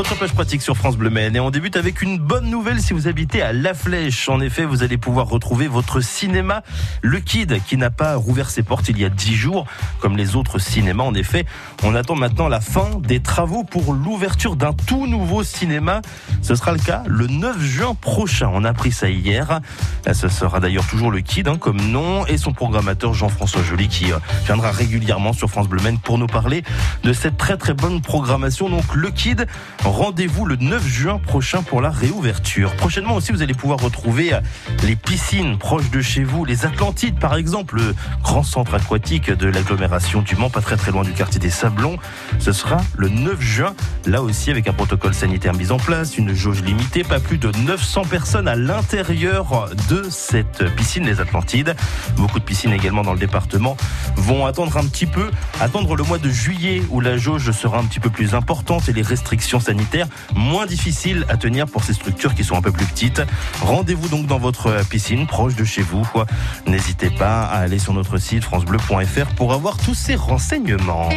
Votre page pratique sur France Bleu Maine. Et on débute avec une bonne nouvelle si vous habitez à La Flèche. En effet, vous allez pouvoir retrouver votre cinéma Le Kid qui n'a pas rouvert ses portes il y a dix jours comme les autres cinémas. En effet, on attend maintenant la fin des travaux pour l'ouverture d'un tout nouveau cinéma. Ce sera le cas le 9 juin prochain. On a appris ça hier. Ce sera d'ailleurs toujours Le Kid hein, comme nom et son programmateur Jean-François Joly qui euh, viendra régulièrement sur France Bleu Maine pour nous parler de cette très très bonne programmation. Donc Le Kid, rendez-vous le 9 juin prochain pour la réouverture. Prochainement aussi, vous allez pouvoir retrouver euh, les piscines proches de chez vous, les Atlantides par exemple, le grand centre aquatique de l'agglomération du Mans, pas très très loin du quartier des Sablons. Ce sera le 9 juin, là aussi avec un protocole sanitaire mis en place, une jauge limitée, pas plus de 900 personnes à l'intérieur de cette piscine les Atlantides. Beaucoup de piscines également dans le département vont attendre un petit peu, attendre le mois de juillet où la jauge sera un petit peu plus importante et les restrictions sanitaires moins difficiles à tenir pour ces structures qui sont un peu plus petites. Rendez-vous donc dans votre piscine proche de chez vous. N'hésitez pas à aller sur notre site francebleu.fr pour avoir tous ces renseignements.